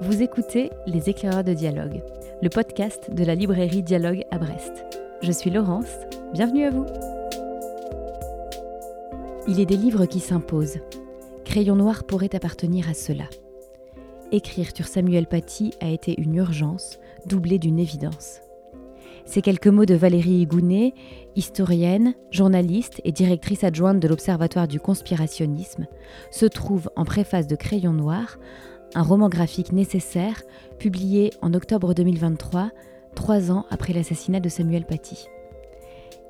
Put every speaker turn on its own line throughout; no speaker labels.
Vous écoutez Les éclaireurs de dialogue, le podcast de la librairie Dialogue à Brest. Je suis Laurence, bienvenue à vous. Il est des livres qui s'imposent. Crayon noir pourrait appartenir à cela. Écrire sur Samuel Paty a été une urgence, doublée d'une évidence. Ces quelques mots de Valérie Higounet, historienne, journaliste et directrice adjointe de l'Observatoire du conspirationnisme, se trouvent en préface de Crayon Noir, un roman graphique nécessaire publié en octobre 2023, trois ans après l'assassinat de Samuel Paty.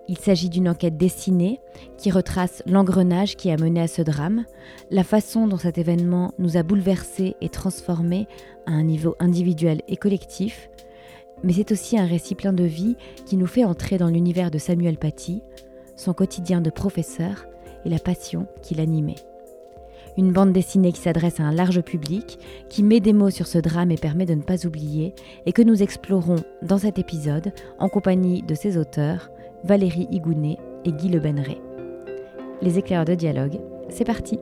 Il s'agit d'une enquête dessinée qui retrace l'engrenage qui a mené à ce drame, la façon dont cet événement nous a bouleversés et transformés à un niveau individuel et collectif, mais c'est aussi un récit plein de vie qui nous fait entrer dans l'univers de Samuel Paty, son quotidien de professeur et la passion qui l'animait. Une bande dessinée qui s'adresse à un large public, qui met des mots sur ce drame et permet de ne pas oublier, et que nous explorons dans cet épisode en compagnie de ses auteurs, Valérie Higounet et Guy Le Les éclairs de dialogue, c'est parti!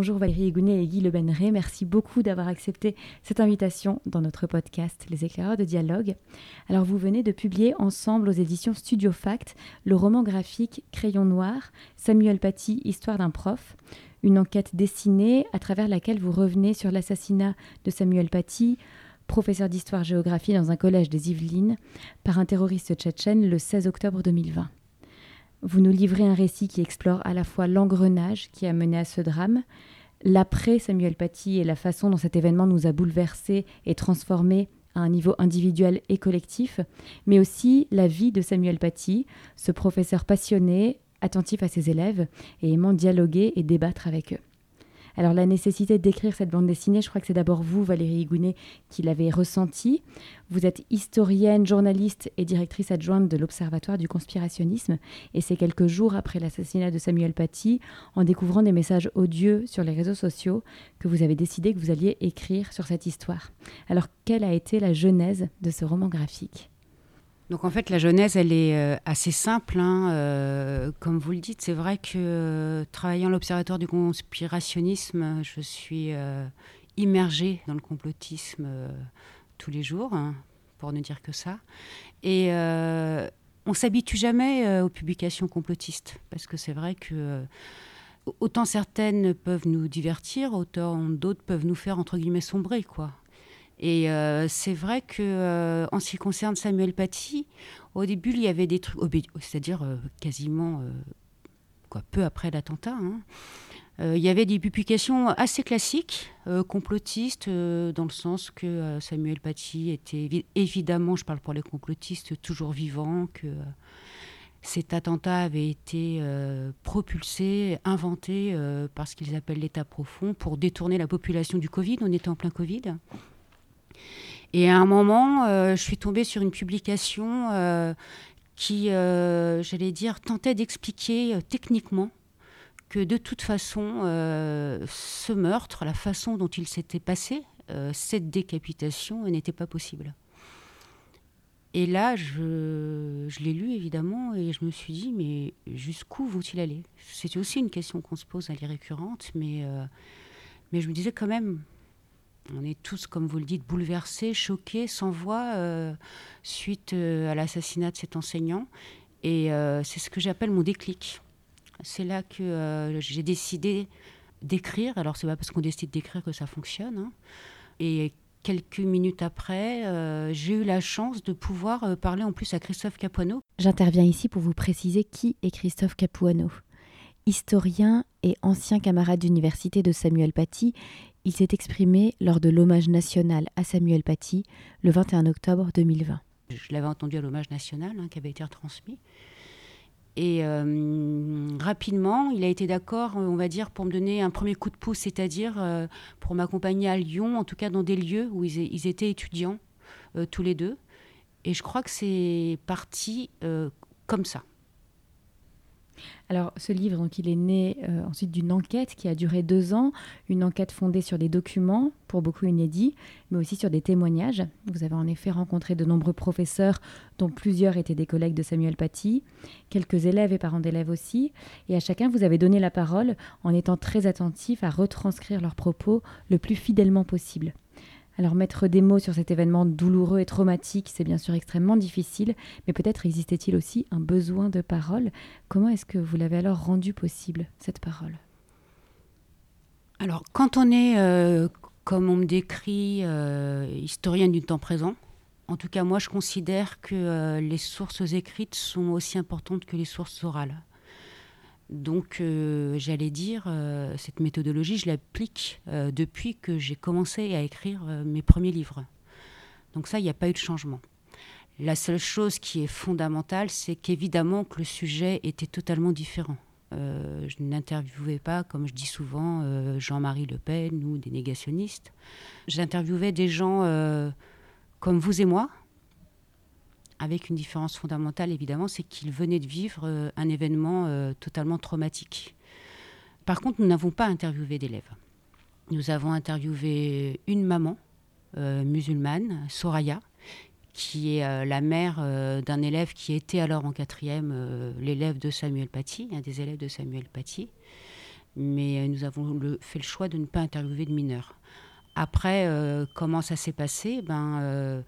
Bonjour Valérie Egounet et Guy Le merci beaucoup d'avoir accepté cette invitation dans notre podcast Les éclaireurs de dialogue. Alors vous venez de publier ensemble aux éditions Studio Fact le roman graphique Crayon noir, Samuel Paty, Histoire d'un prof, une enquête dessinée à travers laquelle vous revenez sur l'assassinat de Samuel Paty, professeur d'histoire-géographie dans un collège des Yvelines, par un terroriste tchétchène le 16 octobre 2020. Vous nous livrez un récit qui explore à la fois l'engrenage qui a mené à ce drame, l'après Samuel Paty et la façon dont cet événement nous a bouleversés et transformés à un niveau individuel et collectif, mais aussi la vie de Samuel Paty, ce professeur passionné, attentif à ses élèves et aimant dialoguer et débattre avec eux. Alors la nécessité d'écrire cette bande dessinée, je crois que c'est d'abord vous, Valérie Higounet, qui l'avez ressenti. Vous êtes historienne, journaliste et directrice adjointe de l'Observatoire du conspirationnisme. Et c'est quelques jours après l'assassinat de Samuel Paty, en découvrant des messages odieux sur les réseaux sociaux, que vous avez décidé que vous alliez écrire sur cette histoire. Alors quelle a été la genèse de ce roman graphique?
Donc en fait, la genèse, elle est euh, assez simple. Hein, euh, comme vous le dites, c'est vrai que euh, travaillant à l'Observatoire du conspirationnisme, je suis immergée dans le complotisme tous les jours, hein, pour ne dire que ça. Et on s'habitue jamais aux publications complotistes, parce que c'est vrai que autant certaines peuvent nous divertir, autant d'autres peuvent nous faire entre guillemets sombrer, quoi. Et euh, c'est vrai que euh, en ce qui concerne Samuel Paty, au début, il y avait des trucs, c'est-à-dire euh, quasiment peu après l'attentat. Hein, il y avait des publications assez classiques, complotistes, dans le sens que Samuel Paty était évidemment, je parle pour les complotistes, toujours vivant, que cet attentat avait été propulsé, inventé par ce qu'ils appellent l'État profond pour détourner la population du Covid. On était en plein Covid. Et à un moment, euh, je suis tombée sur une publication euh, qui, euh, j'allais dire, tentait d'expliquer techniquement que de toute façon, ce meurtre, la façon dont il s'était passé, cette décapitation n'était pas possible. Et là, je, l'ai lu évidemment et je me suis dit, mais jusqu'où vont-ils aller? C'était aussi une question qu'on se pose à l'irrécurrente, mais, mais je me disais quand même, on est tous, comme vous le dites, bouleversés, choqués, sans voix, euh, suite euh, à l'assassinat de cet enseignant. Et euh, c'est ce que j'appelle mon déclic. C'est là que j'ai décidé d'écrire. Alors, c'est pas parce qu'on décide d'écrire que ça fonctionne. Hein. Et quelques minutes après, j'ai eu la chance de pouvoir parler en plus à Christophe Capuano.
J'interviens ici pour vous préciser qui est Christophe Capuano. Historien et ancien camarade d'université de Samuel Paty, il s'est exprimé lors de l'hommage national à Samuel Paty le 21 octobre 2020.
Je l'avais entendu à l'hommage national hein, qui avait été retransmis. Et euh, rapidement, il a été d'accord, on va dire, pour me donner un premier coup de pouce, c'est-à-dire euh, pour m'accompagner à Lyon, en tout cas dans des lieux où ils, étaient étudiants, euh, tous les deux. Et je crois que c'est parti comme ça.
Alors, ce livre, donc, il est né euh, ensuite d'une enquête qui a duré deux ans, une enquête fondée sur des documents, pour beaucoup inédits, mais aussi sur des témoignages. Vous avez en effet rencontré de nombreux professeurs, dont plusieurs étaient des collègues de Samuel Paty, quelques élèves et parents d'élèves aussi, et à chacun vous avez donné la parole en étant très attentif à retranscrire leurs propos le plus fidèlement possible. Alors mettre des mots sur cet événement douloureux et traumatique, c'est bien sûr extrêmement difficile, mais peut-être existait-il aussi un besoin de parole. Comment est-ce que vous l'avez alors rendu possible, cette parole?
Alors quand on est, euh, comme on me décrit, euh, historienne du temps présent, en tout cas moi je considère que euh, les sources écrites sont aussi importantes que les sources orales. Donc, euh, j'allais dire, euh, cette méthodologie, je l'applique euh, depuis que j'ai commencé à écrire mes premiers livres. Donc ça, il n'y a pas eu de changement. La seule chose qui est fondamentale, c'est qu'évidemment que le sujet était totalement différent. je n'interviewais pas, comme je dis souvent, Jean-Marie Le Pen ou des négationnistes. J'interviewais des gens comme vous et moi, avec une différence fondamentale évidemment, c'est qu'il venait de vivre euh, un événement euh, totalement traumatique. Par contre, nous n'avons pas interviewé d'élèves. Nous avons interviewé une maman euh, musulmane, Soraya, qui est la mère d'un élève qui était alors en quatrième, l'élève de Samuel Paty, un des élèves de Samuel Paty. Mais nous avons fait le choix de ne pas interviewer de mineurs. Après, comment ça s'est passé? Ben,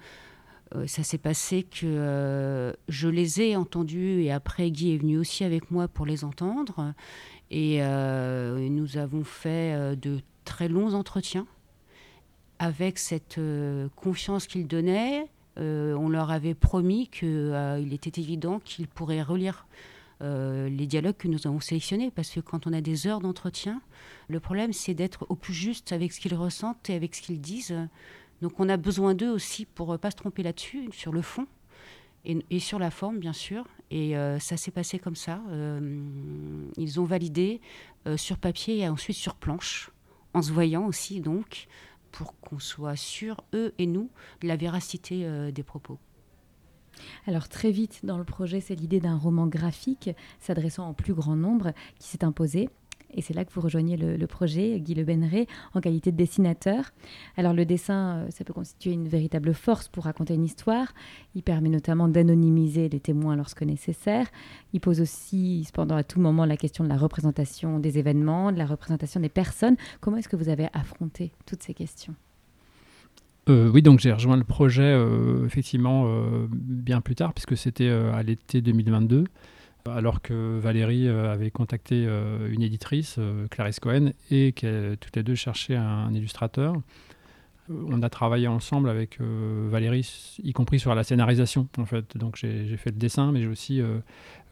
ça s'est passé que euh, je les ai entendus et après Guy est venu aussi avec moi pour les entendre. Et euh, nous avons fait de très longs entretiens avec cette confiance qu'ils donnaient. on leur avait promis qu'il était évident qu'ils pourraient relire les dialogues que nous avons sélectionnés, parce que quand on a des heures d'entretien, le problème c'est d'être au plus juste avec ce qu'ils ressentent et avec ce qu'ils disent. Donc on a besoin d'eux aussi pour ne euh, pas se tromper là-dessus, sur le fond et, sur la forme, bien sûr. Et euh, ça s'est passé comme ça. Euh, ils ont validé sur papier et ensuite sur planche, en se voyant aussi, donc, pour qu'on soit sûr, eux et nous, de la véracité des propos.
Alors très vite dans le projet, c'est l'idée d'un roman graphique s'adressant au plus grand nombre qui s'est imposé. Et c'est là que vous rejoignez le, projet, Guy Le Benré, en qualité de dessinateur. Alors le dessin, euh, ça peut constituer une véritable force pour raconter une histoire. Il permet notamment d'anonymiser les témoins lorsque nécessaire. Il pose aussi, cependant, à tout moment la question de la représentation des événements, de la représentation des personnes. Comment est-ce que vous avez affronté toutes ces questions?
Euh, oui, donc j'ai rejoint le projet euh, effectivement bien plus tard, puisque c'était à l'été 2022 alors que Valérie euh, avait contacté euh, une éditrice, euh, Clarisse Cohen, et que toutes les deux cherchaient un illustrateur. On a travaillé ensemble avec Valérie, y compris sur la scénarisation, en fait. Donc j'ai fait le dessin, mais j'ai aussi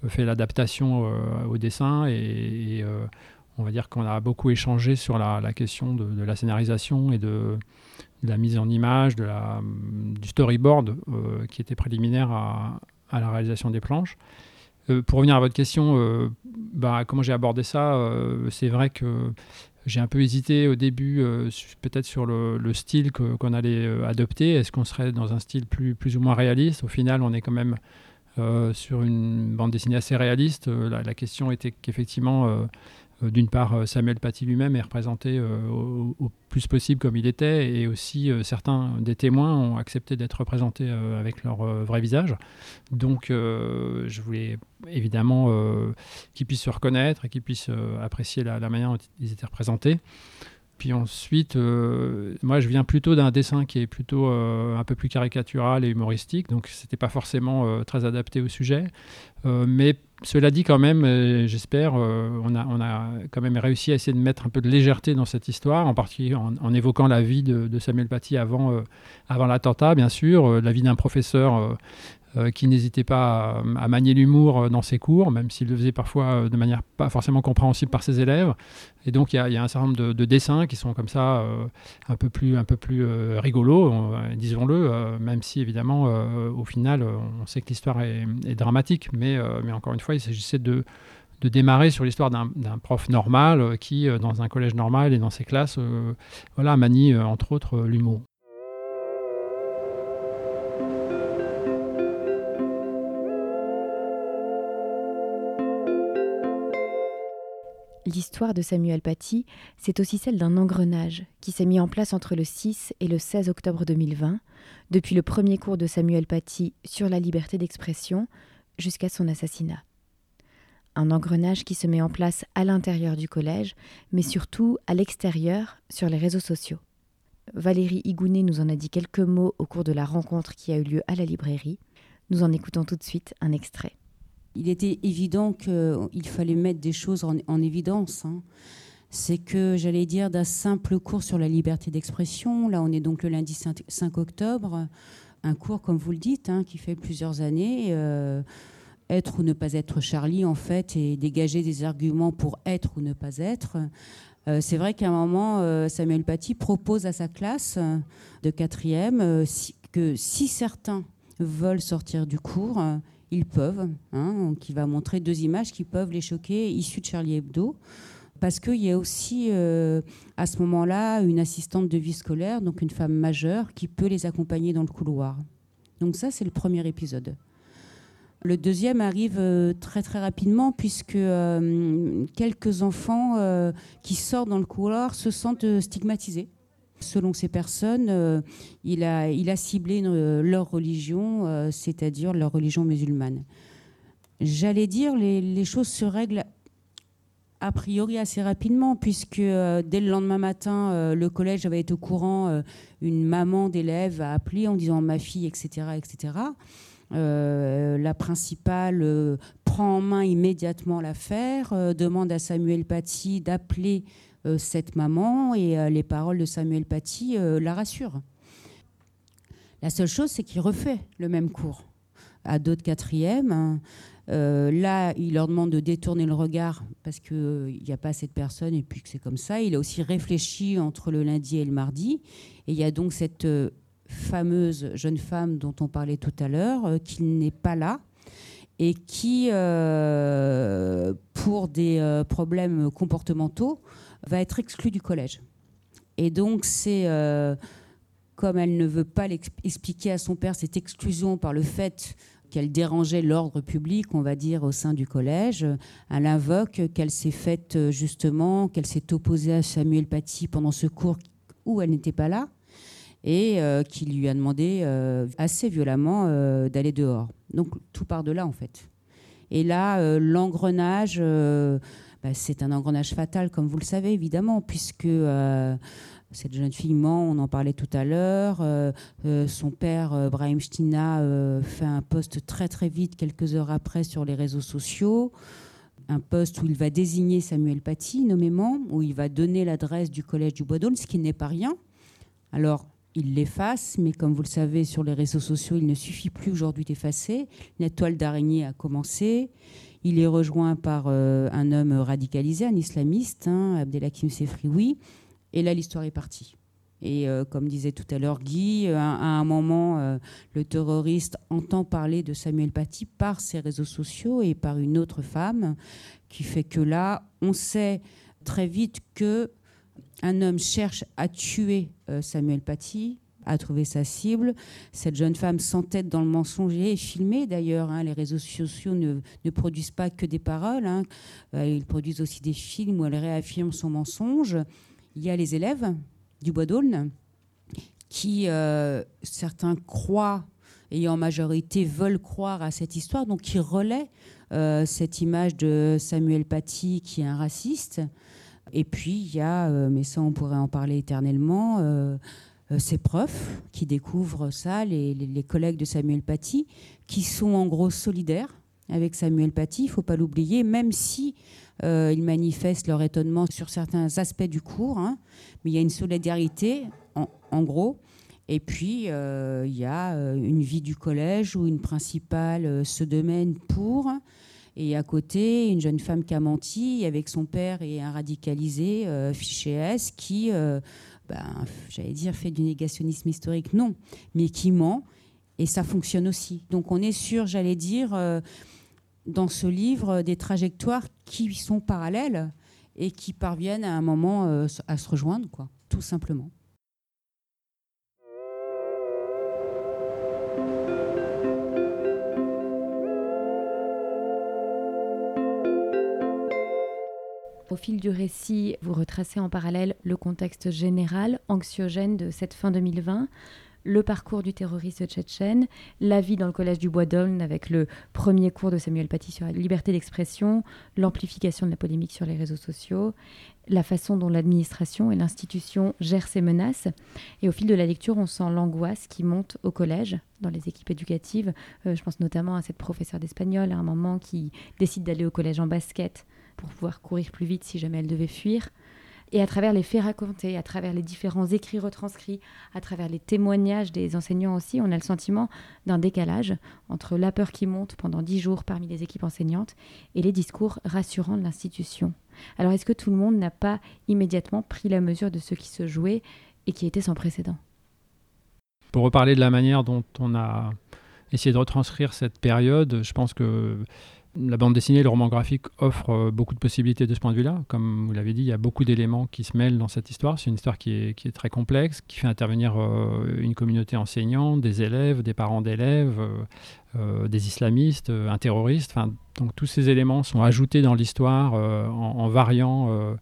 fait l'adaptation au dessin, et, on va dire qu'on a beaucoup échangé sur la, question de, la scénarisation et de, la mise en image, de la, du storyboard qui était préliminaire à la réalisation des planches. Euh, pour revenir à votre question, euh, bah, comment j'ai abordé ça euh, C'est vrai que j'ai un peu hésité au début, peut-être sur le, style qu'on allait adopter. Est-ce qu'on serait dans un style plus, plus ou moins réaliste? Au final, on est quand même sur une bande dessinée assez réaliste. La, la, question était qu'effectivement, euh, d'une part, euh, Samuel Paty lui-même est représenté euh, au, plus possible comme il était, et aussi certains des témoins ont accepté d'être représentés avec leur vrai visage. Donc, je voulais évidemment qu'ils puissent se reconnaître et qu'ils puissent apprécier la, manière dont ils étaient représentés. Puis ensuite, moi, je viens plutôt d'un dessin qui est plutôt un peu plus caricatural et humoristique, donc c'était pas forcément très adapté au sujet, mais cela dit, quand même, euh, j'espère, euh, on, a, quand même réussi à essayer de mettre un peu de légèreté dans cette histoire, en particulier en, évoquant la vie de, Samuel Paty avant, euh, avant l'attentat, bien sûr, la vie d'un professeur euh, qui n'hésitait pas à, manier l'humour euh, dans ses cours, même s'il le faisait parfois euh, de manière pas forcément compréhensible par ses élèves. Et donc il y, a un certain nombre de, dessins qui sont comme ça un peu plus, un peu plus rigolos, disons-le, même si évidemment au final on sait que l'histoire est, dramatique, mais, mais encore une fois il s'agissait de de démarrer sur l'histoire d'un prof normal qui, dans un collège normal et dans ses classes, voilà, manie entre autres l'humour.
L'histoire de Samuel Paty, c'est aussi celle d'un engrenage qui s'est mis en place entre le 6 et le 16 octobre 2020, depuis le premier cours de Samuel Paty sur la liberté d'expression jusqu'à son assassinat. Un engrenage qui se met en place à l'intérieur du collège, mais surtout à l'extérieur, sur les réseaux sociaux. Valérie Higounet nous en a dit quelques mots au cours de la rencontre qui a eu lieu à la librairie. Nous en écoutons tout de suite un extrait.
Il était évident qu'il fallait mettre des choses en, évidence. Hein. C'est que, j'allais dire, d'un simple cours sur la liberté d'expression, là on est donc le lundi 5 octobre, un cours, comme vous le dites, hein, qui fait plusieurs années. Euh, être ou ne pas être Charlie, en fait, et dégager des arguments pour être ou ne pas être. Euh, c'est vrai qu'à un moment, euh, Samuel Paty propose à sa classe de quatrième que si certains veulent sortir du cours, ils peuvent. Hein, va montrer deux images qui peuvent les choquer, issues de Charlie Hebdo. Parce qu'il y a aussi, euh, à ce moment-là, une assistante de vie scolaire, donc une femme majeure, qui peut les accompagner dans le couloir. Donc ça, c'est le premier épisode. Le deuxième arrive euh, très très rapidement puisque euh, quelques enfants qui sortent dans le couloir se sentent stigmatisés. Selon ces personnes, euh, il, a, ciblé euh, leur religion, euh, c'est-à-dire leur religion musulmane. J'allais dire, les, choses se règlent a priori assez rapidement, puisque dès le lendemain matin, le collège avait été au courant, une maman d'élève a appelé en disant ma fille, etc. etc. la principale prend en main immédiatement l'affaire, demande à Samuel Paty d'appeler cette maman et euh, les paroles de Samuel Paty euh, la rassurent. La seule chose, c'est qu'il refait le même cours à d'autres quatrièmes. Hein. là, il leur demande de détourner le regard parce qu'il n'y a pas assez de personnes et puis que c'est comme ça. Il a aussi réfléchi entre le lundi et le mardi. Et il y a donc cette fameuse jeune femme dont on parlait tout à l'heure qui n'est pas là et qui, pour des problèmes comportementaux, va être exclue du collège. Et donc, c'est euh, comme elle ne veut pas expliquer à son père cette exclusion par le fait qu'elle dérangeait l'ordre public, on va dire, au sein du collège. Elle invoque qu'elle s'est faite justement, qu'elle s'est opposée à Samuel Paty pendant ce cours où elle n'était pas là et euh, qui lui a demandé euh, assez violemment d'aller dehors. Donc tout part de là en fait. Et là, l'engrenage bah, c'est un engrenage fatal, comme vous le savez, évidemment, puisque euh, cette jeune fille ment, on en parlait tout à l'heure. Euh, euh, son père, Brahim Stina, fait un post très très vite, quelques heures après, sur les réseaux sociaux. Un post où il va désigner Samuel Paty, nommément, où il va donner l'adresse du collège du Bois d'Aulne, ce qui n'est pas rien. Alors, il l'efface, mais comme vous le savez, sur les réseaux sociaux, il ne suffit plus aujourd'hui d'effacer. Une toile d'araignée a commencé. Il est rejoint par euh, un homme radicalisé, un islamiste, hein, Abdelhakim Sefrioui. Et là, l'histoire est partie. Et euh, comme disait tout à l'heure Guy, euh, à, un moment, le terroriste entend parler de Samuel Paty par ses réseaux sociaux et par une autre femme, qui fait que là, on sait très vite que un homme cherche à tuer Samuel Paty, a trouvé sa cible. Cette jeune femme s'entête dans le mensonger et filmée d'ailleurs. Hein. Les réseaux sociaux ne, produisent pas que des paroles, hein. euh, ils produisent aussi des films où elle réaffirme son mensonge. Il y a les élèves du Bois d'Aulne qui, euh, certains croient, et en majorité veulent croire à cette histoire, donc qui relaient euh, cette image de Samuel Paty qui est un raciste. Et puis il y a, mais ça on pourrait en parler éternellement, euh, ses profs qui découvrent ça, les, collègues de Samuel Paty, qui sont en gros solidaires avec Samuel Paty, il ne faut pas l'oublier, même si euh, ils manifestent leur étonnement sur certains aspects du cours, hein. mais il y a une solidarité en, gros. Et puis, euh, il y a une vie du collège où une principale se demène pour, et à côté, une jeune femme qui a menti avec son père et un radicalisé, fiché S, qui ben, j'allais dire, fait du négationnisme historique, non, mais qui ment, et ça fonctionne aussi. Donc on est sûr, j'allais dire, euh, dans ce livre, des trajectoires qui sont parallèles et qui parviennent à un moment euh, à se rejoindre, quoi, tout simplement.
Au fil du récit, vous retracez en parallèle le contexte général, anxiogène de cette fin 2020, le parcours du terroriste tchétchène, la vie dans le collège du Bois d'Aulne avec le premier cours de Samuel Paty sur la liberté d'expression, l'amplification de la polémique sur les réseaux sociaux, la façon dont l'administration et l'institution gèrent ces menaces. Et au fil de la lecture, on sent l'angoisse qui monte au collège, dans les équipes éducatives. Euh, je pense notamment à cette professeure d'espagnol à un moment qui décide d'aller au collège en basket pour pouvoir courir plus vite si jamais elle devait fuir. Et à travers les faits racontés, à travers les différents écrits retranscrits, à travers les témoignages des enseignants aussi, on a le sentiment d'un décalage entre la peur qui monte pendant dix jours parmi les équipes enseignantes et les discours rassurants de l'institution. Alors est-ce que tout le monde n'a pas immédiatement pris la mesure de ce qui se jouait et qui était sans précédent?
Pour reparler de la manière dont on a essayé de retranscrire cette période, je pense que la bande dessinée, le roman graphique offre euh, beaucoup de possibilités de ce point de vue-là. Comme vous l'avez dit, il y a beaucoup d'éléments qui se mêlent dans cette histoire. C'est une histoire qui est, très complexe, qui fait intervenir euh, une communauté enseignante, des élèves, des parents d'élèves, euh, des islamistes, un terroriste. donc tous ces éléments sont ajoutés dans l'histoire en, variant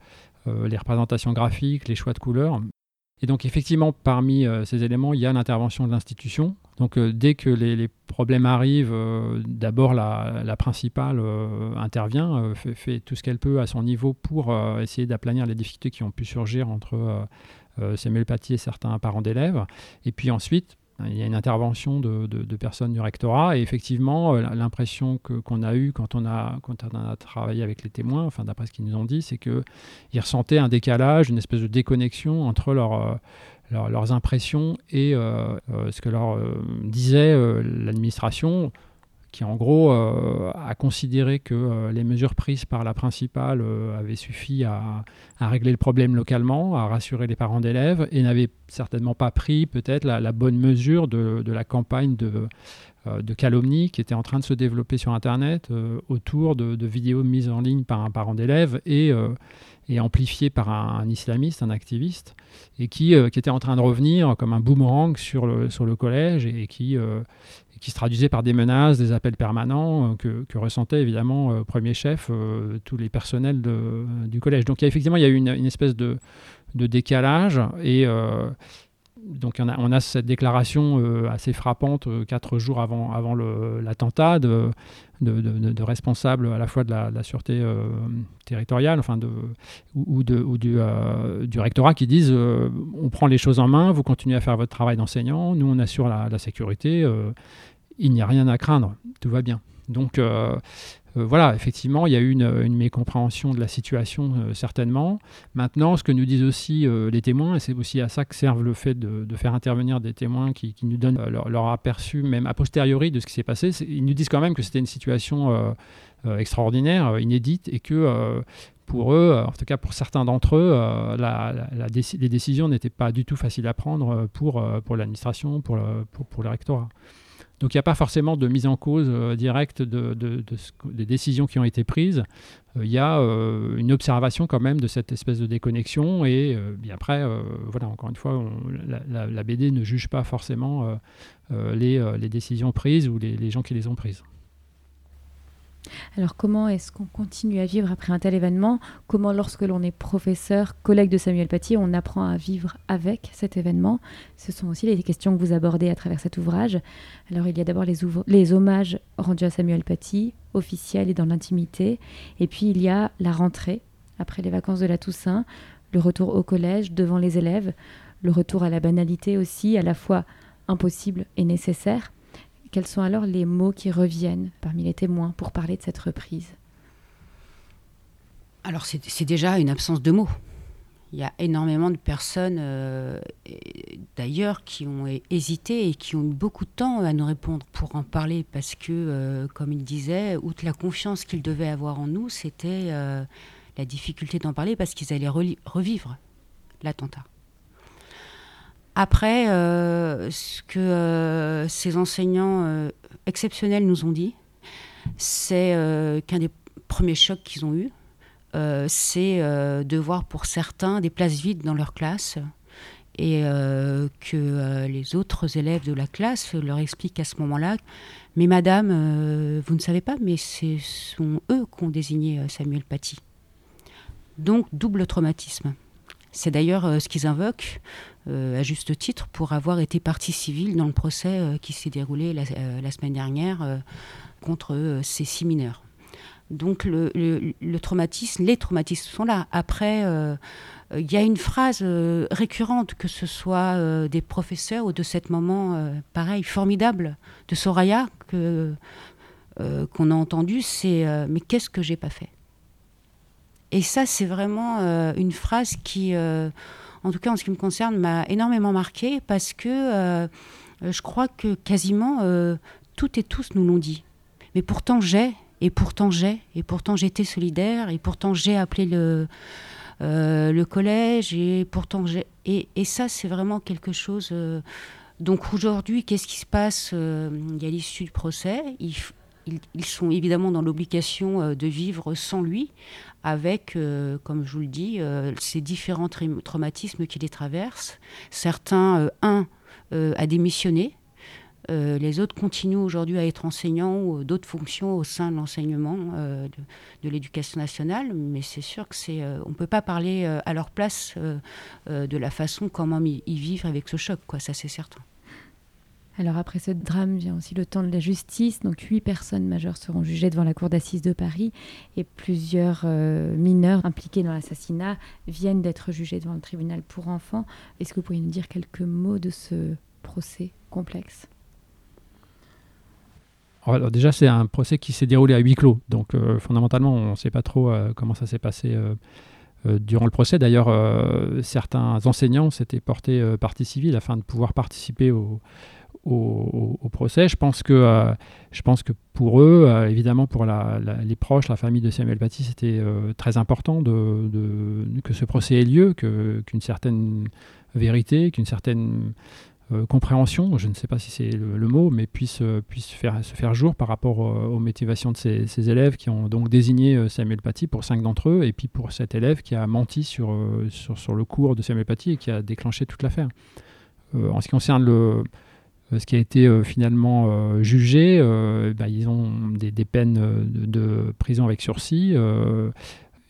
les représentations graphiques, les choix de couleurs. Et donc effectivement, parmi ces éléments, il y a l'intervention de l'institution, donc euh, dès que les, problèmes arrivent, euh, d'abord la, principale euh, intervient, fait, tout ce qu'elle peut à son niveau pour essayer d'aplanir les difficultés qui ont pu surgir entre Samuel Paty et certains parents d'élèves. Et puis ensuite, il y a une intervention de, personnes du rectorat et effectivement, l'impression qu'on a eue quand on a, quand on a travaillé avec les témoins, enfin d'après ce qu'ils nous ont dit, c'est qu'ils ressentaient un décalage, une espèce de déconnexion entre leur leurs impressions et euh, euh, ce que leur euh, disait l'administration, qui en gros a considéré que les mesures prises par la principale avaient suffi à, régler le problème localement, à rassurer les parents d'élèves, et n'avaient certainement pas pris peut-être la, bonne mesure de, la campagne de, de calomnie qui était en train de se développer sur Internet autour de, vidéos mises en ligne par un parent d'élève et, et amplifiées par un, islamiste, un activiste, et qui, euh, qui, était en train de revenir comme un boomerang sur le, sur le collège et, qui, euh, qui se traduisait par des menaces, des appels permanents euh, que, que ressentaient évidemment premier chef tous les personnels du collège. Donc effectivement, il y a eu une, une espèce de, de décalage et donc on a, cette déclaration assez frappante quatre jours avant, l'attentat de, responsables à la fois de la, sûreté territoriale enfin de, ou, ou du, du, rectorat qui disent on prend les choses en main, vous continuez à faire votre travail d'enseignant, nous on assure la, la sécurité, il n'y a rien à craindre, tout va bien. Euh, voilà, effectivement, il y a eu une, mécompréhension de la situation, euh, certainement. Maintenant, ce que nous disent aussi euh, les témoins, et c'est aussi à ça que serve le fait de, faire intervenir des témoins qui, nous donnent leur, aperçu, même a posteriori, de ce qui s'est passé, ils nous disent quand même que c'était une situation extraordinaire, inédite, et que pour eux, en tout cas pour certains d'entre eux, les décisions n'étaient pas du tout faciles à prendre pour, l'administration, pour, pour, pour le rectorat. Donc il n'y a pas forcément de mise en cause euh, directe de, des décisions qui ont été prises. Euh, il y a euh, une observation quand même de cette espèce de déconnexion. Et bien après, voilà, encore une fois, la, BD ne juge pas forcément les, décisions prises ou les gens qui les ont prises.
Alors comment est-ce qu'on continue à vivre après un tel événement? Comment lorsque l'on est professeur, collègue de Samuel Paty, on apprend à vivre avec cet événement? Ce sont aussi les questions que vous abordez à travers cet ouvrage. Alors il y a d'abord les, hommages rendus à Samuel Paty, officiels et dans l'intimité. Et puis il y a la rentrée, après les vacances de la Toussaint, le retour au collège devant les élèves, le retour à la banalité aussi, à la fois impossible et nécessaire. Quels sont alors les mots qui reviennent parmi les témoins pour parler de cette reprise?
Alors c'est déjà une absence de mots. Il y a énormément de personnes, euh, d'ailleurs, qui ont hésité et qui ont eu beaucoup de temps à nous répondre pour en parler, parce que, euh, comme il disait, outre la confiance qu'ils devaient avoir en nous, c'était euh, la difficulté d'en parler, parce qu'ils allaient revivre l'attentat. Après, euh, ce que euh, ces enseignants euh, exceptionnels nous ont dit, c'est qu'un des premiers chocs qu'ils ont eu, c'est de voir pour certains des places vides dans leur classe et que les autres élèves de la classe leur expliquent à ce moment-là Mais madame, vous ne savez pas, mais ce sont eux qui ont désigné Samuel Paty. Donc double traumatisme. C'est d'ailleurs ce qu'ils invoquent, à juste titre, pour avoir été partie civile dans le procès qui s'est déroulé la, semaine dernière contre ces six mineurs. Donc le, traumatisme, les traumatismes sont là. Après, il y a une phrase récurrente, que ce soit des professeurs ou de cette moment, pareil, formidable, de Soraya, que, qu'on a entendu, c'est Mais qu'est-ce que j'ai pas fait? Et ça, c'est vraiment euh, une phrase qui, euh, en tout cas en ce qui me concerne, m'a énormément marqué parce que euh, je crois que quasiment toutes et tous nous l'ont dit. Mais pourtant j'ai, et pourtant j'ai, et pourtant j'étais solidaire, et pourtant j'ai appelé le, le collège, et pourtant j'ai. Et, et, ça, c'est vraiment quelque chose. donc aujourd'hui, qu'est-ce qui se passe Il y a l'issue du procès. Ils, sont évidemment dans l'obligation de vivre sans lui, avec, euh, comme je vous le dis, euh, ces différents traumatismes qui les traversent. Certains, euh, un, a démissionné. les autres continuent aujourd'hui à être enseignants ou d'autres fonctions au sein de l'enseignement de, l'éducation nationale, mais c'est sûr que c'est, on ne peut pas parler à leur place de la façon comment ils, ils vivent avec ce choc, quoi, ça c'est certain.
Alors après ce drame vient aussi le temps de la justice. Donc huit personnes majeures seront jugées devant la cour d'assises de Paris et plusieurs euh, mineurs impliqués dans l'assassinat viennent d'être jugés devant le tribunal pour enfants. Est-ce que vous pourriez nous dire quelques mots de ce procès complexe?
Alors déjà, c'est un procès qui s'est déroulé à huis clos. Donc euh, fondamentalement, on ne sait pas trop euh, comment ça s'est passé durant le procès. D'ailleurs, certains enseignants s'étaient portés partie civile afin de pouvoir participer au, au, procès. Je pense que, euh, je pense que pour eux, euh, évidemment pour les proches, la famille de Samuel Paty, c'était euh, très important de, que ce procès ait lieu, qu'une certaine vérité, qu'une certaine compréhension, je ne sais pas si c'est le, mot, mais puisse, puisse faire, se faire jour par rapport aux motivations de ces, élèves qui ont donc désigné Samuel Paty pour cinq d'entre eux, et puis pour cet élève qui a menti sur, sur, le cours de Samuel Paty et qui a déclenché toute l'affaire. en ce qui concerne le, ce qui a été euh, finalement euh, jugé, bah, ils ont des, peines de, prison avec sursis.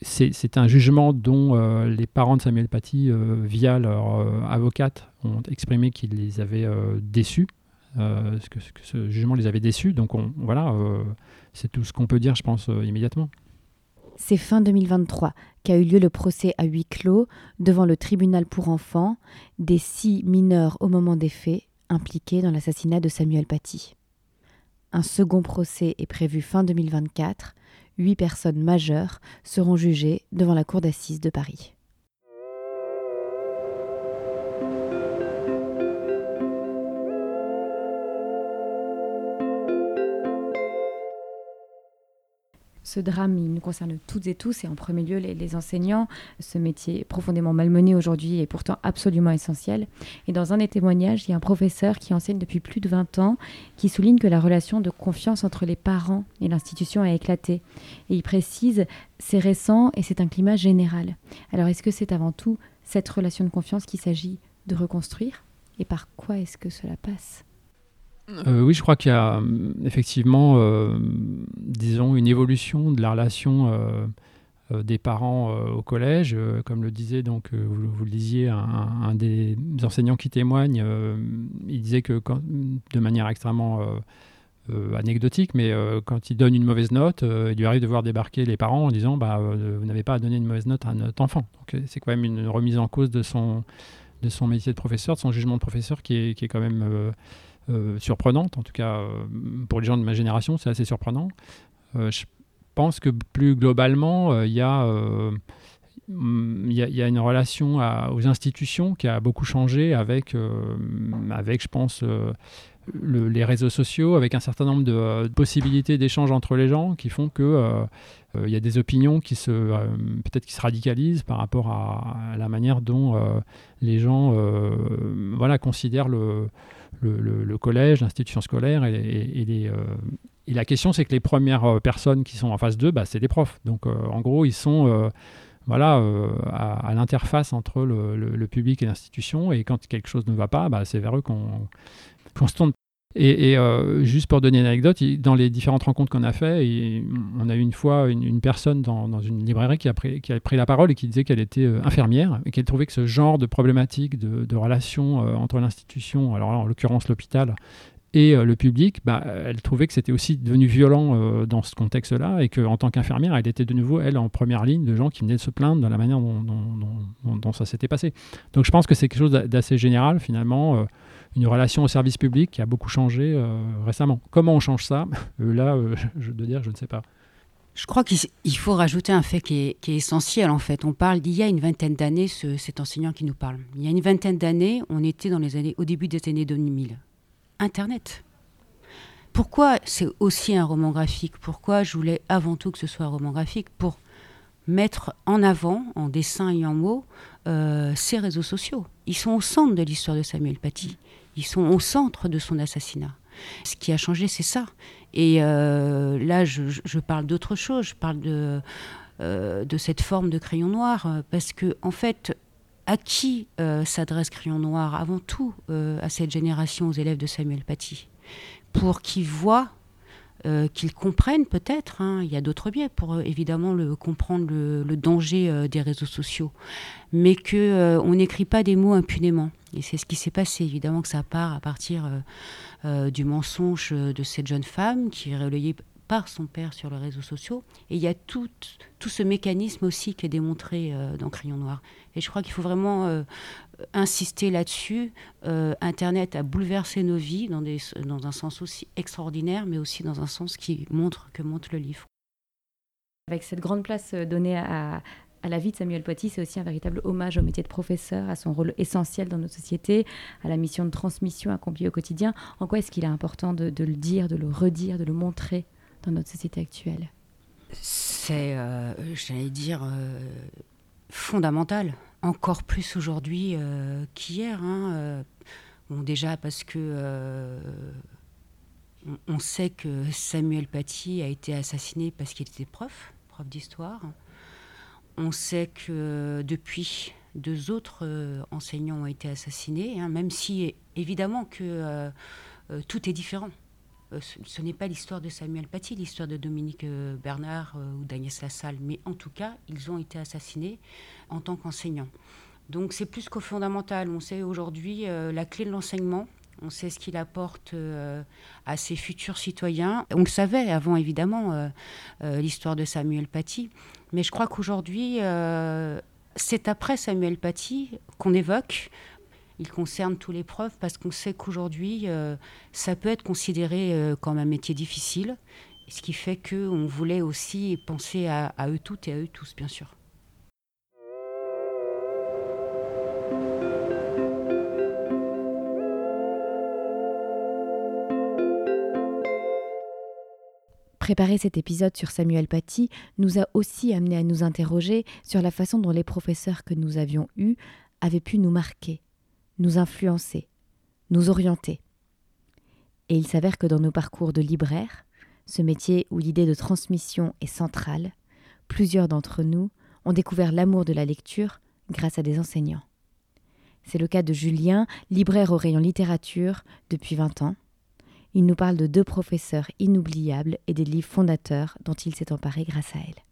c'est un jugement dont les parents de Samuel Paty, via leur avocate, ont exprimé qu'ils les avaient déçus. Ce jugement les avait déçus. Donc voilà, c'est tout ce qu'on peut dire, je pense, immédiatement.
C'est fin 2023 qu'a eu lieu le procès à huis clos devant le tribunal pour enfants des six mineurs au moment des faits impliqués dans l'assassinat de Samuel Paty. Un second procès est prévu fin 2024. Huit personnes majeures seront jugées devant la cour d'assises de Paris. Ce drame, il nous concerne toutes et tous, et en premier lieu les, enseignants. Ce métier profondément malmené aujourd'hui est pourtant absolument essentiel. Et dans un des témoignages, il y a un professeur qui enseigne depuis plus de 20 ans, qui souligne que la relation de confiance entre les parents et l'institution a éclaté. Et il précise, c'est récent et c'est un climat général. Alors est-ce que c'est avant tout cette relation de confiance qu'il s'agit de reconstruire? Et par quoi est-ce que cela passe?
Euh, oui, je crois qu'il y a euh, effectivement, euh, disons, une évolution de la relation des parents au collège. comme le disait, donc, vous, le disiez, un, des enseignants qui témoigne, il disait que de manière extrêmement anecdotique, mais quand il donne une mauvaise note, il lui arrive de voir débarquer les parents en disant bah, Vous n'avez pas à donner une mauvaise note à notre enfant. Donc, c'est quand même une remise en cause de son, de son métier de professeur, de son jugement de professeur qui est, qui est quand même surprenante, en tout cas euh, pour les gens de ma génération, c'est assez surprenant. Euh, je pense que plus globalement, il y a a une relation aux institutions qui a beaucoup changé avec, avec je pense, les réseaux sociaux, avec un certain nombre de, possibilités d'échange entre les gens qui font que il y a des opinions qui se peut-être qui se radicalisent par rapport à, à la manière dont les gens voilà considèrent le le, collège, l'institution scolaire. Et, euh, et, la question, c'est que les premières euh, personnes qui sont en face d'eux, bah, c'est des profs. Donc, euh, en gros, ils sont voilà, à, l'interface entre le, public et l'institution. Et quand quelque chose ne va pas, bah, c'est vers eux qu'on se tourne. Et, juste pour donner une anecdote, dans les différentes rencontres qu'on a fait, on a eu une fois une, personne dans, une librairie qui a, pris, la parole et qui disait qu'elle était infirmière et qu'elle trouvait que ce genre de problématique de, de relation entre l'institution, alors en l'occurrence l'hôpital, et euh, le public, bah, elle trouvait que c'était aussi devenu violent euh, dans ce contexte-là et qu'en tant qu'infirmière, elle était de nouveau, elle, en première ligne de gens qui venaient de se plaindre de la manière dont, ça s'était passé. Donc je pense que c'est quelque chose d'assez général, finalement, euh, une relation au service public qui a beaucoup changé récemment. Comment on change ça? Là, je dois dire, je ne sais pas.
Je crois qu'il faut rajouter un fait qui est, essentiel en fait. On parle d'il y a une vingtaine d'années, cet enseignant qui nous parle. Il y a une vingtaine d'années, on était dans les années, au début des années 2000. Internet. Pourquoi c'est aussi un roman graphique? Pourquoi je voulais avant tout que ce soit un roman graphique? Pour mettre en avant, en dessin et en mots, euh, ces réseaux sociaux. Ils sont au centre de l'histoire de Samuel Paty. Ils sont au centre de son assassinat. Ce qui a changé, c'est ça. Et euh, là, je, parle d'autre chose. Je parle de, euh, cette forme de crayon noir. Parce que, en fait, à qui euh, s'adresse Crayon Noir Avant tout euh, à cette génération, aux élèves de Samuel Paty, pour qu'ils voient, euh, qu'ils comprennent peut-être, hein, il y a d'autres biais pour évidemment le, comprendre le, danger des réseaux sociaux, mais qu'on on n'écrit pas des mots impunément. Et c'est ce qui s'est passé, évidemment que ça part à partir du mensonge de cette jeune femme qui est relayée par son père sur les réseaux sociaux. Et il y a tout, tout ce mécanisme aussi qui est démontré euh, dans Crayon Noir. Et je crois qu'il faut vraiment euh, insister là-dessus. Euh, Internet a bouleversé nos vies dans, des, dans un sens aussi extraordinaire, mais aussi dans un sens qui montre que montre le livre.
Avec cette grande place donnée à, à la vie de Samuel Paty, c'est aussi un véritable hommage au métier de professeur, à son rôle essentiel dans notre société, à la mission de transmission accomplie au quotidien. En quoi est-ce qu'il est important de, de, le dire, de le redire, de le montrer? Dans notre société actuelle
C'est, euh, j'allais dire, euh, fondamental. Encore plus aujourd'hui euh, qu'hier. Hein, bon, déjà parce que on sait que Samuel Paty a été assassiné parce qu'il était prof, prof d'histoire. On sait que depuis, deux autres enseignants ont été assassinés, hein, même si évidemment que tout est différent. Euh, ce, n'est pas l'histoire de Samuel Paty, l'histoire de Dominique euh, Bernard euh, ou d'Agnès Lassalle, mais en tout cas, ils ont été assassinés en tant qu'enseignants. Donc c'est plus qu'au fondamental. On sait aujourd'hui la clé de l'enseignement. On sait ce qu'il apporte à ses futurs citoyens. On le savait avant, évidemment, l'histoire de Samuel Paty. Mais je crois qu'aujourd'hui, c'est après Samuel Paty qu'on évoque il concerne tous les profs parce qu'on sait qu'aujourd'hui, euh, ça peut être considéré euh, comme un métier difficile, ce qui fait qu'on voulait aussi penser à, eux toutes et à eux tous, bien sûr.
Préparer cet épisode sur Samuel Paty nous a aussi amené à nous interroger sur la façon dont les professeurs que nous avions eus avaient pu nous marquer, nous influencer, nous orienter. Et il s'avère que dans nos parcours de libraire, ce métier où l'idée de transmission est centrale, plusieurs d'entre nous ont découvert l'amour de la lecture grâce à des enseignants. C'est le cas de Julien, libraire au rayon littérature depuis 20 ans. Il nous parle de deux professeurs inoubliables et des livres fondateurs dont il s'est emparé grâce à elle.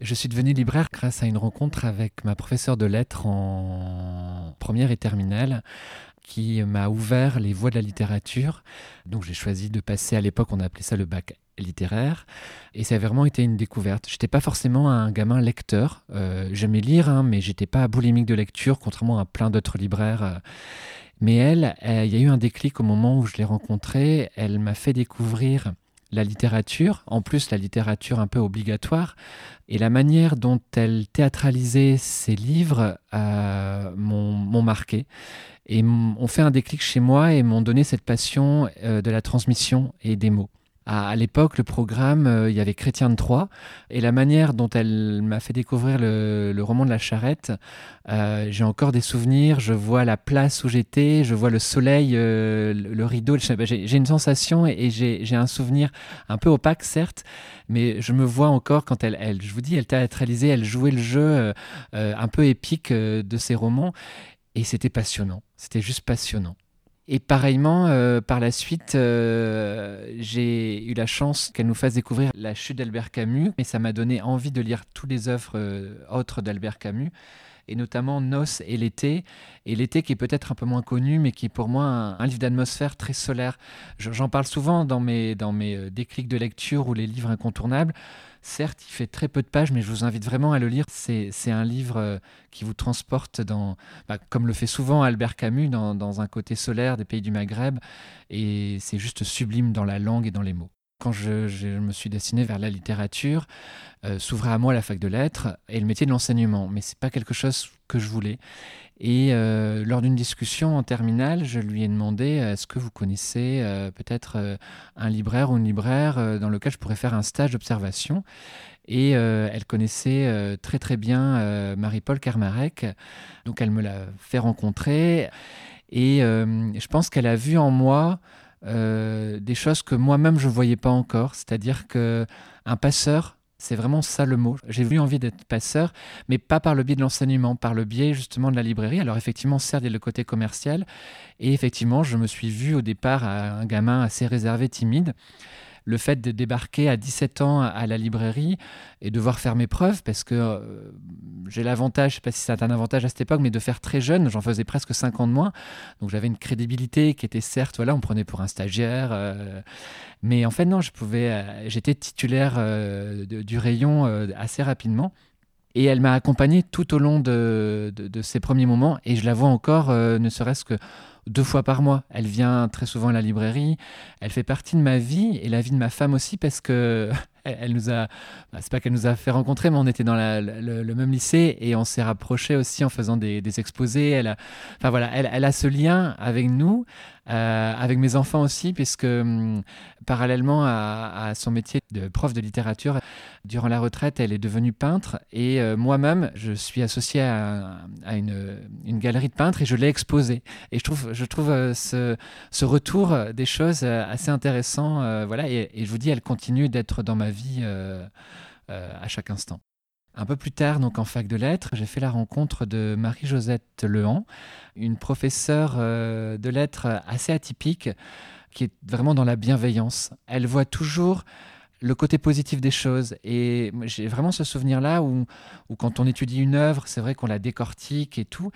Je suis devenu libraire grâce à une rencontre avec ma professeure de lettres en première et terminale qui m'a ouvert les voies de la littérature. Donc j'ai choisi de passer, à l'époque on appelait ça le bac littéraire, et ça a vraiment été une découverte. J'étais pas forcément un gamin lecteur, euh, j'aimais lire, hein, mais j'étais pas boulimique de lecture, contrairement à plein d'autres libraires. Mais elle, il y a eu un déclic au moment où je l'ai rencontrée. Elle m'a fait découvrir la littérature, en plus la littérature un peu obligatoire, et la manière dont elle théâtralisait ses livres euh, m'ont marqué et ont fait un déclic chez moi et m'ont donné cette passion euh, de la transmission et des mots à, l'époque, le programme, euh, il y avait Chrétien de Troyes, et la manière dont elle m'a fait découvrir le, roman de la charrette, euh, j'ai encore des souvenirs, je vois la place où j'étais, je vois le soleil, euh, le, rideau, j'ai une sensation et, j'ai un souvenir un peu opaque, certes, mais je me vois encore quand elle, elle je vous dis, elle théâtralisait, elle jouait le jeu un peu épique de ses romans, et c'était passionnant, c'était juste passionnant. Et pareillement, euh, par la suite, euh, j'ai eu la chance qu'elle nous fasse découvrir La chute d'Albert Camus, et ça m'a donné envie de lire toutes les œuvres euh, autres d'Albert Camus, et notamment Nos et l'été, et l'été qui est peut-être un peu moins connu, mais qui est pour moi un, livre d'atmosphère très solaire. J'en parle souvent dans mes, dans mes déclics de lecture ou les livres incontournables. Certes, il fait très peu de pages, mais je vous invite vraiment à le lire. C'est un livre euh, qui vous transporte dans, bah, comme le fait souvent Albert Camus, dans, un côté solaire des pays du Maghreb. Et c'est juste sublime dans la langue et dans les mots. Quand je, me suis destiné vers la littérature, euh, s'ouvrait à moi la fac de lettres et le métier de l'enseignement. Mais c'est pas quelque chose que je voulais. Et euh, lors d'une discussion en terminale, je lui ai demandé est-ce que vous connaissez euh, peut-être euh, un libraire ou une libraire dans lequel je pourrais faire un stage d'observation? Et elle connaissait très très bien Marie-Paul Kermarek, donc elle me l'a fait rencontrer et je pense qu'elle a vu en moi des choses que moi-même je ne voyais pas encore, c'est-à-dire que un passeur c'est vraiment ça le mot. J'ai eu envie d'être passeur, mais pas par le biais de l'enseignement, par le biais justement de la librairie. Alors effectivement, certes, il y a le côté commercial, et effectivement, je me suis vu au départ un gamin assez réservé, timide le fait de débarquer à 17 ans à la librairie et devoir faire mes preuves, parce que euh, j'ai l'avantage, je sais pas si c'est un avantage à cette époque, mais de faire très jeune, j'en faisais presque 5 ans de moins, donc j'avais une crédibilité qui était certes, voilà, on prenait pour un stagiaire, euh, mais en fait non, je pouvais, euh, j'étais titulaire du rayon assez rapidement. Et elle m'a accompagné tout au long de, de, ces premiers moments, et je la vois encore, ne serait-ce que deux fois par mois. Elle vient très souvent à la librairie. Elle fait partie de ma vie et la vie de ma femme aussi parce que elle, nous a, bah, c'est pas qu'elle nous a fait rencontrer, mais on était dans le, même lycée et on s'est rapprochés aussi en faisant des, exposés. Elle a, enfin voilà, elle, a ce lien avec nous, euh, avec mes enfants aussi, puisque hum, parallèlement à, son métier de prof de littérature, durant la retraite, elle est devenue peintre et euh, moi-même, je suis associé à, une, galerie de peintres et je l'ai exposée. Et je trouve, je trouve euh, ce, retour des choses assez intéressant. voilà, et, je vous dis, elle continue d'être dans ma vie à chaque instant. Un peu plus tard, donc en fac de lettres, j'ai fait la rencontre de Marie-Josette Lehan, une professeure euh, de lettres assez atypique, qui est vraiment dans la bienveillance. Elle voit toujours le côté positif des choses. Et j'ai vraiment ce souvenir-là où, où, quand on étudie une œuvre, c'est vrai qu'on la décortique et tout,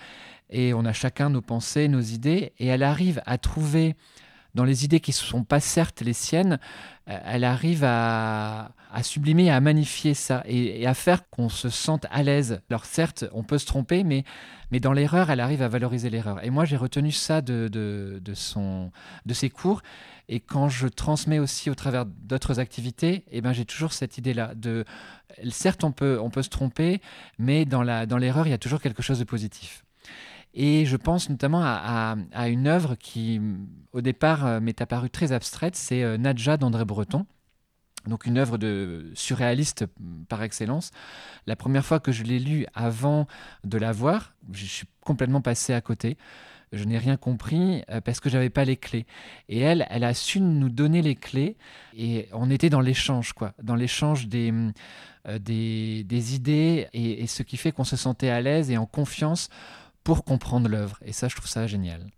et on a chacun nos pensées, nos idées, et elle arrive à trouver dans les idées qui ne sont pas certes les siennes, euh, elle arrive à, sublimer, à magnifier ça et, à faire qu'on se sente à l'aise. Alors certes, on peut se tromper, mais, dans l'erreur, elle arrive à valoriser l'erreur. Et moi, j'ai retenu ça de, ses cours. Et quand je transmets aussi au travers d'autres activités, eh ben, j'ai toujours cette idée-là. De, certes, on peut, se tromper, mais dans l'erreur, il y a toujours quelque chose de positif. Et je pense notamment à, une œuvre qui, au départ, euh, m'est apparue très abstraite, c'est euh, Nadja d'André Breton. Donc une œuvre de surréaliste par excellence. La première fois que je l'ai lue avant de la voir, je suis complètement passé à côté. Je n'ai rien compris euh, parce que j'avais pas les clés. Et elle, elle a su nous donner les clés et on était dans l'échange, quoi, dans l'échange des, des, idées et ce qui fait qu'on se sentait à l'aise et en confiance pour comprendre l'œuvre. Et ça, je trouve ça génial.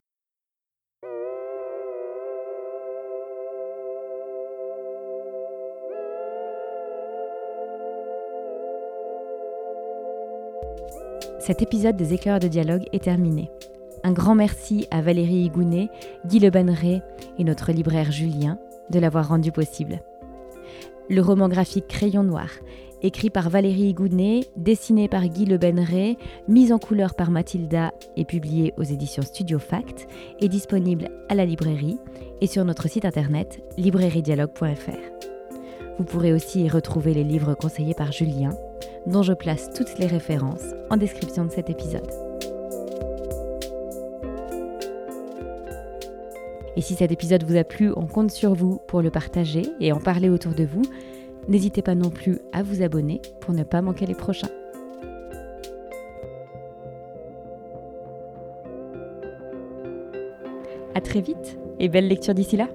Cet épisode des éclairs de dialogue est terminé. Un grand merci à Valérie Higounet, Guy Le Banneret et notre libraire Julien de l'avoir rendu possible. Le roman graphique Crayon Noir écrit par Valérie Gounet, dessiné par Guy Le Benray, mis en couleur par Mathilda et publié aux éditions Studio Fact, est disponible à la librairie et sur notre site internet librairiedialogue.fr. Vous pourrez aussi y retrouver les livres conseillés par Julien, dont je place toutes les références en description de cet épisode. Et si cet épisode vous a plu, on compte sur vous pour le partager et en parler autour de vous N'hésitez pas non plus à vous abonner pour ne pas manquer les prochains. A très vite et belle lecture d'ici là